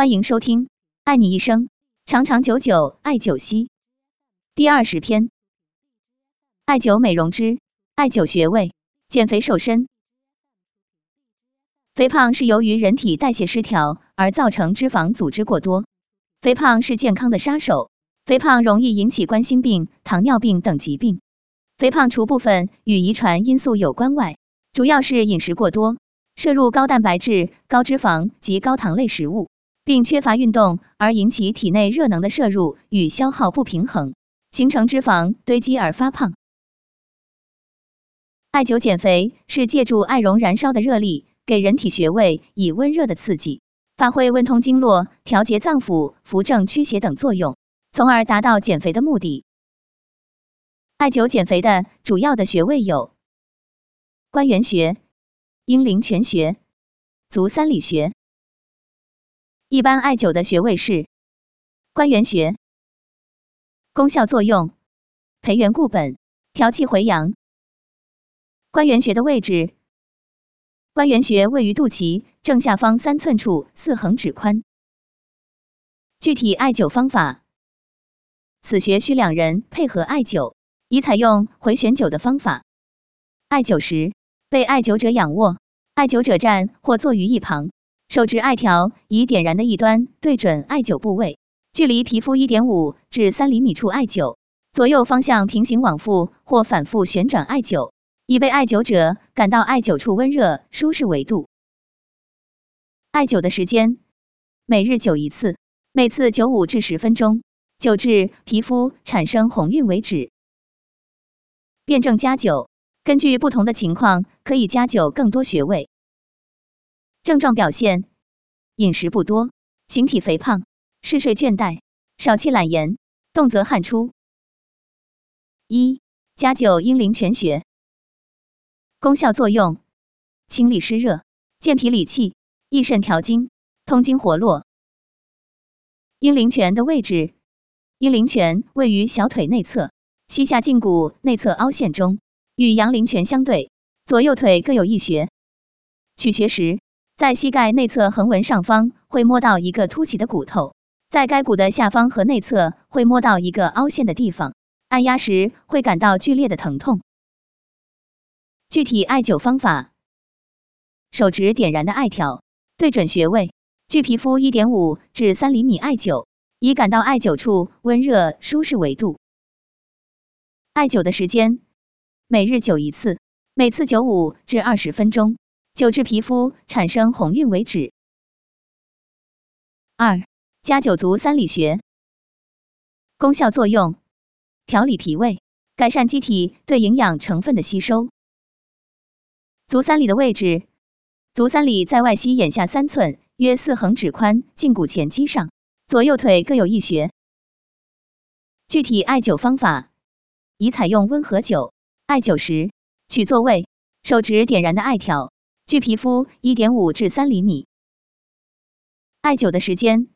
欢迎收听《爱你一生，长长久久艾灸息》第二十篇，艾灸美容之艾灸穴位，减肥瘦身。肥胖是由于人体代谢失调而造成脂肪组织过多，肥胖是健康的杀手，肥胖容易引起冠心病、糖尿病等疾病。肥胖除部分与遗传因素有关外，主要是饮食过多，摄入高蛋白质、高脂肪及高糖类食物，并缺乏运动而引起体内热能的摄入与消耗不平衡，形成脂肪堆积而发胖。艾灸减肥是借助艾绒燃烧的热力。给人体穴位以温热的刺激，发挥温通经络、调节脏腑、扶正驱邪等作用，从而达到减肥的目的。艾灸减肥的主要的穴位有关元穴、阴陵泉穴、足三里穴。一般艾灸的穴位是关元穴，功效作用培元固本、调气回阳。关元穴的位置。关元穴位于肚脐正下方三寸处，四横指宽。具体艾灸方法，此穴需两人配合艾灸，宜采用回旋灸的方法。艾灸时，被艾灸者仰卧，艾灸者站或坐于一旁，手持艾条，以点燃的一端对准艾灸部位，距离皮肤一点五至三厘米处艾灸，左右方向平行往复或反复旋转艾灸。以被艾灸者感到艾灸处温热舒适为度。艾灸的时间，每日灸一次，每次灸五至十分钟，灸至皮肤产生红晕为止。辩证加灸，根据不同的情况，可以加灸更多穴位。症状表现：饮食不多，形体肥胖，嗜睡倦怠，少气懒言，动则汗出。一、加灸阴陵泉穴。功效作用：清利湿热，健脾理气，益肾调经，通经活络。阴陵泉的位置：阴陵泉位于小腿内侧，膝下胫骨内侧凹陷中，与阳陵泉相对，左右腿各有一穴。取穴时，在膝盖内侧横纹上方会摸到一个凸起的骨头，在该骨的下方和内侧会摸到一个凹陷的地方，按压时会感到剧烈的疼痛。具体艾灸方法：手指点燃的艾条，对准穴位，距皮肤一点五至三厘米艾灸，以感到艾灸处温热舒适为度。艾灸的时间，每日灸一次，每次灸五至二十分钟，灸至皮肤产生红晕为止。二、加灸足三里穴，功效作用：调理脾胃，改善机体对营养成分的吸收。足三里的位置，足三里在外膝眼下三寸，约四横指宽，胫骨前肌上，左右腿各有一穴。具体艾灸方法，宜采用温和灸。艾灸时，取座位，手持点燃的艾条，距皮肤一点五至三厘米。艾灸的时间，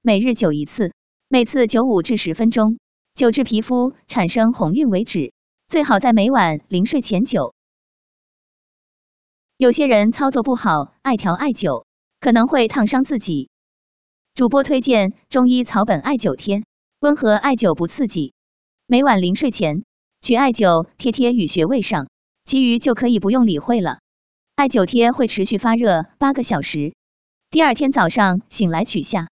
每日灸一次，每次灸五至十分钟，灸至皮肤产生红晕为止。最好在每晚临睡前灸。有些人操作不好，艾条艾灸可能会烫伤自己。主播推荐中医草本艾灸贴，温和艾灸不刺激。每晚临睡前取艾灸贴贴于穴位上，其余就可以不用理会了。艾灸贴会持续发热八个小时，第二天早上醒来取下。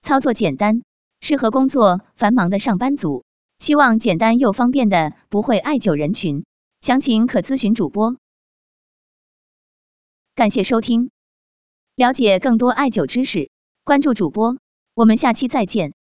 操作简单，适合工作繁忙的上班族，希望简单又方便的不会艾灸人群。详情可咨询主播。感谢收听，了解更多艾灸知识，关注主播，我们下期再见。